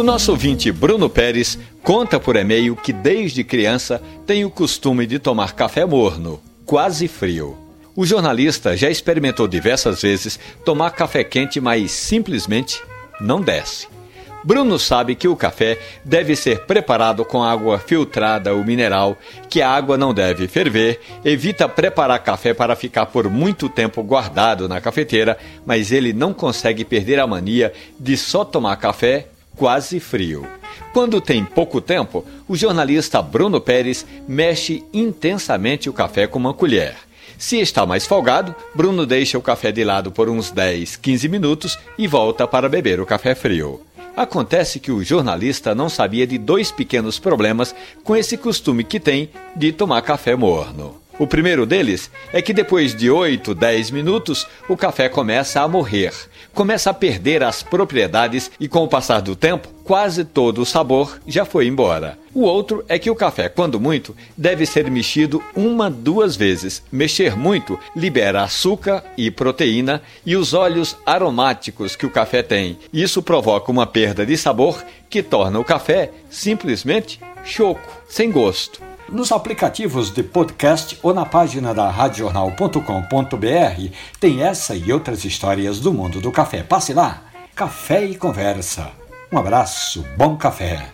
O nosso ouvinte Bruno Pérez conta por e-mail que desde criança tem o costume de tomar café morno, quase frio. O jornalista já experimentou diversas vezes tomar café quente, mas simplesmente não desce. Bruno sabe que o café deve ser preparado com água filtrada ou mineral, que a água não deve ferver, evita preparar café para ficar por muito tempo guardado na cafeteira, mas ele não consegue perder a mania de só tomar café quase frio. Quando tem pouco tempo, o jornalista Bruno Pérez mexe intensamente o café com uma colher. Se está mais folgado, Bruno deixa o café de lado por uns 10, 15 minutos e volta para beber o café frio. Acontece que o jornalista não sabia de dois pequenos problemas com esse costume que tem de tomar café morno. O primeiro deles é que depois de 8, 10 minutos, o café começa a morrer, começa a perder as propriedades e, com o passar do tempo, quase todo o sabor já foi embora. O outro é que o café, quando muito, deve ser mexido uma, duas vezes. Mexer muito libera açúcar e proteína e os óleos aromáticos que o café tem. Isso provoca uma perda de sabor que torna o café simplesmente choco, sem gosto nos aplicativos de podcast ou na página da radiojornal.com.br tem essa e outras histórias do mundo do café. Passe lá. Café e conversa. Um abraço, bom café.